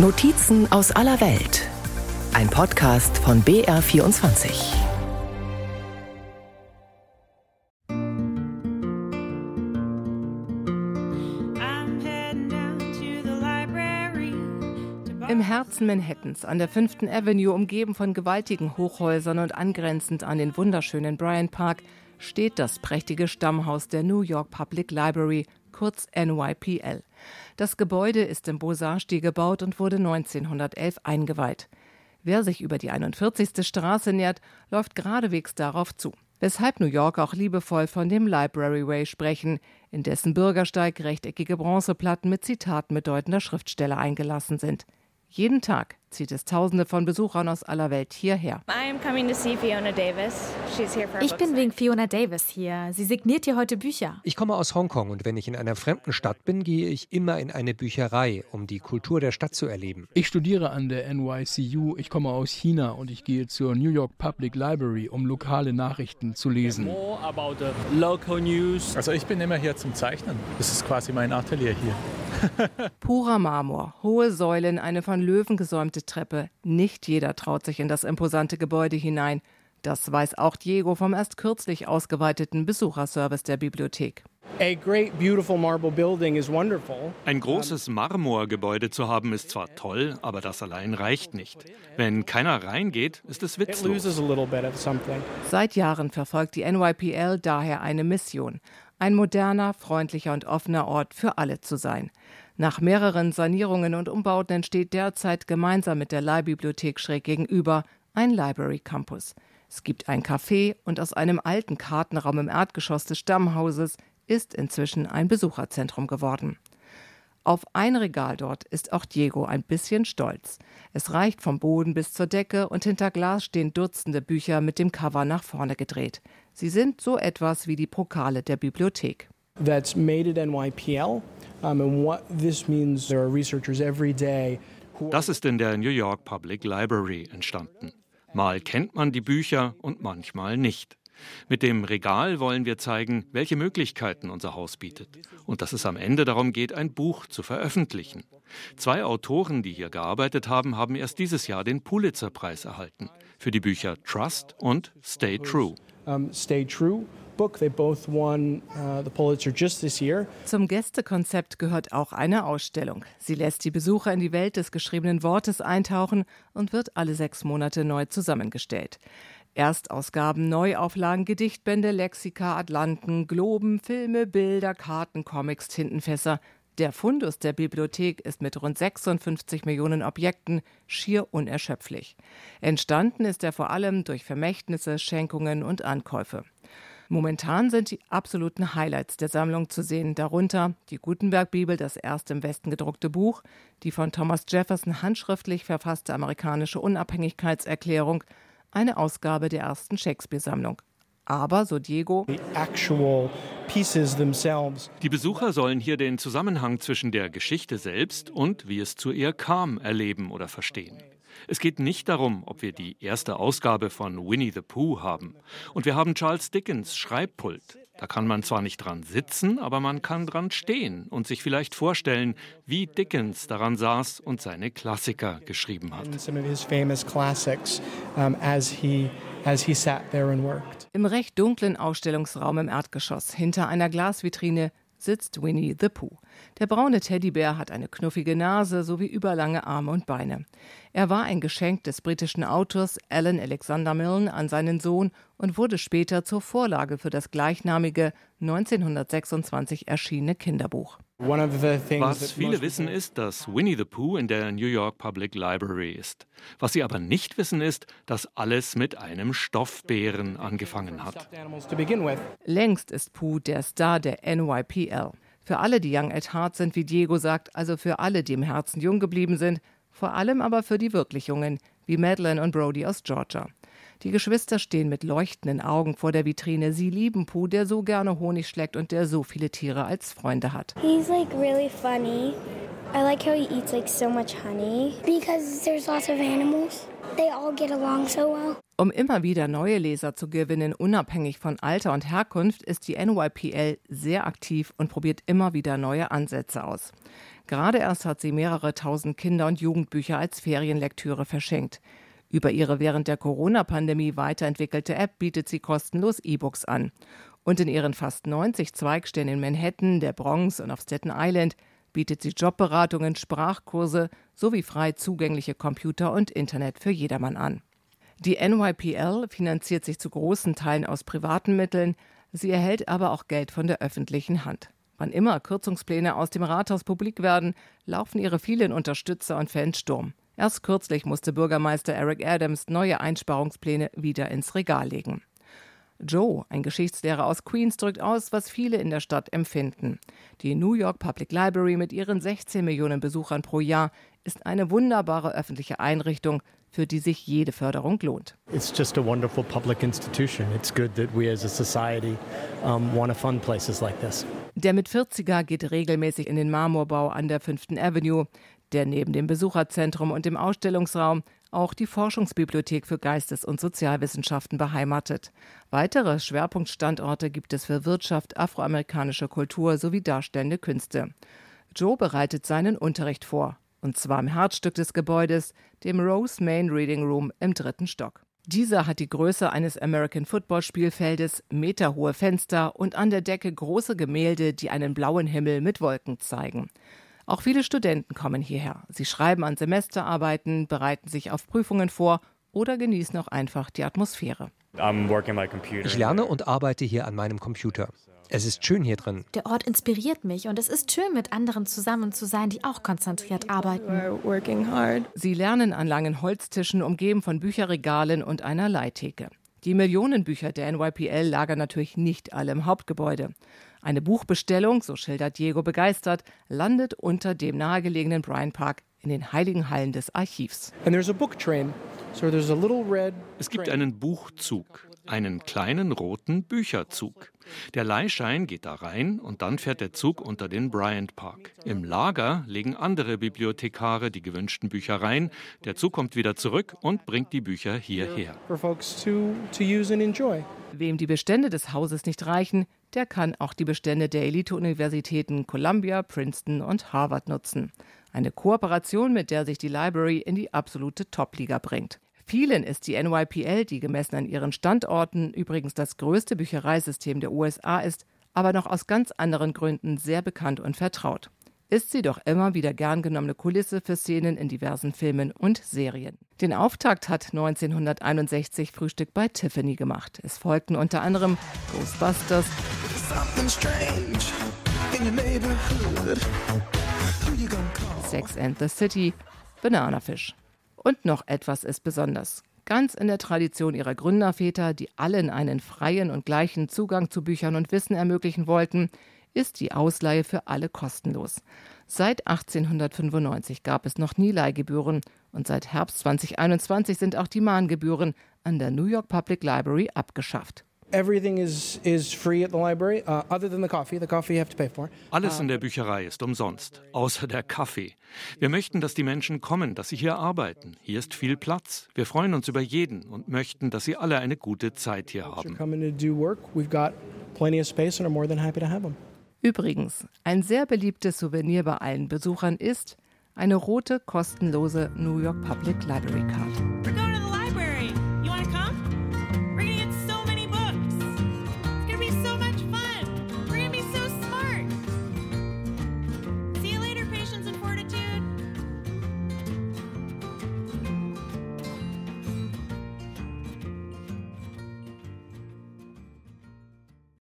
Notizen aus aller Welt. Ein Podcast von BR24. Im Herzen Manhattans, an der 5. Avenue, umgeben von gewaltigen Hochhäusern und angrenzend an den wunderschönen Bryant Park, steht das prächtige Stammhaus der New York Public Library, kurz NYPL. Das Gebäude ist im Beaux-Arts-Stil gebaut und wurde 1911 eingeweiht. Wer sich über die 41. Straße nähert, läuft geradewegs darauf zu. Weshalb New York auch liebevoll von dem Library Way sprechen, in dessen Bürgersteig rechteckige Bronzeplatten mit Zitaten bedeutender Schriftsteller eingelassen sind. Jeden Tag zieht es Tausende von Besuchern aus aller Welt hierher. Ich bin wegen Fiona Davis hier. Sie signiert hier heute Bücher. Ich komme aus Hongkong und wenn ich in einer fremden Stadt bin, gehe ich immer in eine Bücherei, um die Kultur der Stadt zu erleben. Ich studiere an der NYCU. Ich komme aus China und ich gehe zur New York Public Library, um lokale Nachrichten zu lesen. Also ich bin immer hier zum Zeichnen. Das ist quasi mein Atelier hier. Purer Marmor, hohe Säulen, eine von Löwen gesäumte Treppe. Nicht jeder traut sich in das imposante Gebäude hinein. Das weiß auch Diego vom erst kürzlich ausgeweiteten Besucherservice der Bibliothek. Ein großes Marmorgebäude zu haben ist zwar toll, aber das allein reicht nicht. Wenn keiner reingeht, ist es witzlos. Seit Jahren verfolgt die NYPL daher eine Mission, ein moderner, freundlicher und offener Ort für alle zu sein. Nach mehreren Sanierungen und Umbauten entsteht derzeit gemeinsam mit der Leihbibliothek schräg gegenüber ein Library Campus. Es gibt ein Café und aus einem alten Kartenraum im Erdgeschoss des Stammhauses ist inzwischen ein Besucherzentrum geworden. Auf ein Regal dort ist auch Diego ein bisschen stolz. Es reicht vom Boden bis zur Decke und hinter Glas stehen Dutzende Bücher mit dem Cover nach vorne gedreht. Sie sind so etwas wie die Pokale der Bibliothek. That's made at NYPL. Um, and what this means, there are researchers every day das ist in der New York Public Library entstanden. Mal kennt man die Bücher und manchmal nicht. Mit dem Regal wollen wir zeigen, welche Möglichkeiten unser Haus bietet und dass es am Ende darum geht, ein Buch zu veröffentlichen. Zwei Autoren, die hier gearbeitet haben, haben erst dieses Jahr den Pulitzer-Preis erhalten für die Bücher Trust und Stay True. Um, stay True book. They both won uh, the Pulitzer just this year. Zum Gästekonzept gehört auch eine Ausstellung. Sie lässt die Besucher in die Welt des geschriebenen Wortes eintauchen und wird alle sechs Monate neu zusammengestellt. Erstausgaben, Neuauflagen, Gedichtbände, Lexika, Atlanten, Globen, Filme, Bilder, Karten, Comics, Tintenfässer. Der Fundus der Bibliothek ist mit rund 56 Millionen Objekten schier unerschöpflich. Entstanden ist er vor allem durch Vermächtnisse, Schenkungen und Ankäufe. Momentan sind die absoluten Highlights der Sammlung zu sehen, darunter die Gutenberg-Bibel, das erste im Westen gedruckte Buch, die von Thomas Jefferson handschriftlich verfasste amerikanische Unabhängigkeitserklärung, eine Ausgabe der ersten Shakespeare-Sammlung. Aber, so Diego, die Besucher sollen hier den Zusammenhang zwischen der Geschichte selbst und wie es zu ihr kam erleben oder verstehen. Es geht nicht darum, ob wir die erste Ausgabe von Winnie the Pooh haben. Und wir haben Charles Dickens Schreibpult. Da kann man zwar nicht dran sitzen, aber man kann dran stehen und sich vielleicht vorstellen, wie Dickens daran saß und seine Klassiker geschrieben hat. Im recht dunklen Ausstellungsraum im Erdgeschoss hinter einer Glasvitrine sitzt Winnie the Pooh. Der braune Teddybär hat eine knuffige Nase sowie überlange Arme und Beine. Er war ein Geschenk des britischen Autors Alan Alexander Milne an seinen Sohn und wurde später zur Vorlage für das gleichnamige 1926 erschienene Kinderbuch. Was viele wissen ist, dass Winnie the Pooh in der New York Public Library ist. Was sie aber nicht wissen ist, dass alles mit einem Stoffbären angefangen hat. Längst ist Pooh der Star der NYPL. Für alle, die Young at Heart sind, wie Diego sagt, also für alle, die im Herzen jung geblieben sind, vor allem aber für die wirklich Jungen, wie Madeline und Brody aus Georgia. Die Geschwister stehen mit leuchtenden Augen vor der Vitrine. Sie lieben Pooh, der so gerne Honig schlägt und der so viele Tiere als Freunde hat. He's like really funny. I like how he eats like so much honey because there's lots of animals. They all get along so well. Um immer wieder neue Leser zu gewinnen, unabhängig von Alter und Herkunft, ist die NYPL sehr aktiv und probiert immer wieder neue Ansätze aus. Gerade erst hat sie mehrere tausend Kinder- und Jugendbücher als Ferienlektüre verschenkt. Über ihre während der Corona-Pandemie weiterentwickelte App bietet sie kostenlos E-Books an. Und in ihren fast 90 Zweigstellen in Manhattan, der Bronx und auf Staten Island bietet sie Jobberatungen, Sprachkurse sowie frei zugängliche Computer und Internet für jedermann an. Die NYPL finanziert sich zu großen Teilen aus privaten Mitteln, sie erhält aber auch Geld von der öffentlichen Hand. Wann immer Kürzungspläne aus dem Rathaus publik werden, laufen ihre vielen Unterstützer und Fans Sturm. Erst kürzlich musste Bürgermeister Eric Adams neue Einsparungspläne wieder ins Regal legen. Joe, ein Geschichtslehrer aus Queens, drückt aus, was viele in der Stadt empfinden. Die New York Public Library mit ihren 16 Millionen Besuchern pro Jahr ist eine wunderbare öffentliche Einrichtung, für die sich jede Förderung lohnt. It's just a wonderful public institution. It's good that we as a society um, want to fund places like this. Der mit 40er geht regelmäßig in den Marmorbau an der 5. Avenue, der neben dem Besucherzentrum und dem Ausstellungsraum auch die Forschungsbibliothek für Geistes- und Sozialwissenschaften beheimatet. Weitere Schwerpunktstandorte gibt es für Wirtschaft, afroamerikanische Kultur sowie darstellende Künste. Joe bereitet seinen Unterricht vor und zwar im Herzstück des Gebäudes, dem Rose Main Reading Room im dritten Stock. Dieser hat die Größe eines American Football Spielfeldes, meterhohe Fenster und an der Decke große Gemälde, die einen blauen Himmel mit Wolken zeigen. Auch viele Studenten kommen hierher. Sie schreiben an Semesterarbeiten, bereiten sich auf Prüfungen vor oder genießen auch einfach die Atmosphäre. Ich lerne und arbeite hier an meinem Computer. Es ist schön hier drin. Der Ort inspiriert mich und es ist schön, mit anderen zusammen zu sein, die auch konzentriert arbeiten. Sie lernen an langen Holztischen, umgeben von Bücherregalen und einer Leihtheke. Die Millionen Bücher der NYPL lagern natürlich nicht alle im Hauptgebäude. Eine Buchbestellung, so schildert Diego begeistert, landet unter dem nahegelegenen Bryant Park in den heiligen Hallen des Archivs. Es gibt einen Buchzug, einen kleinen roten Bücherzug. Der Leihschein geht da rein und dann fährt der Zug unter den Bryant Park. Im Lager legen andere Bibliothekare die gewünschten Bücher rein. Der Zug kommt wieder zurück und bringt die Bücher hierher. Wem die Bestände des Hauses nicht reichen, der kann auch die Bestände der Elite-Universitäten Columbia, Princeton und Harvard nutzen. Eine Kooperation, mit der sich die Library in die absolute Top-Liga bringt. Vielen ist die NYPL, die gemessen an ihren Standorten übrigens das größte Büchereisystem der USA ist, aber noch aus ganz anderen Gründen sehr bekannt und vertraut. Ist sie doch immer wieder gern genommene Kulisse für Szenen in diversen Filmen und Serien. Den Auftakt hat 1961 Frühstück bei Tiffany gemacht. Es folgten unter anderem Ghostbusters, Sex and the City, Banana Fish. Und noch etwas ist besonders. Ganz in der Tradition ihrer Gründerväter, die allen einen freien und gleichen Zugang zu Büchern und Wissen ermöglichen wollten, ist die Ausleihe für alle kostenlos. Seit 1895 gab es noch nie Leihgebühren und seit Herbst 2021 sind auch die Mahngebühren an der New York Public Library abgeschafft. Everything is, is free at the library, uh, other than the coffee. The coffee you have to pay for. Alles in der Bücherei ist umsonst, außer der Kaffee. Wir möchten, dass die Menschen kommen, dass sie hier arbeiten. Hier ist viel Platz. Wir freuen uns über jeden und möchten, dass sie alle eine gute Zeit hier haben. Übrigens, ein sehr beliebtes Souvenir bei allen Besuchern ist eine rote, kostenlose New York Public Library Card.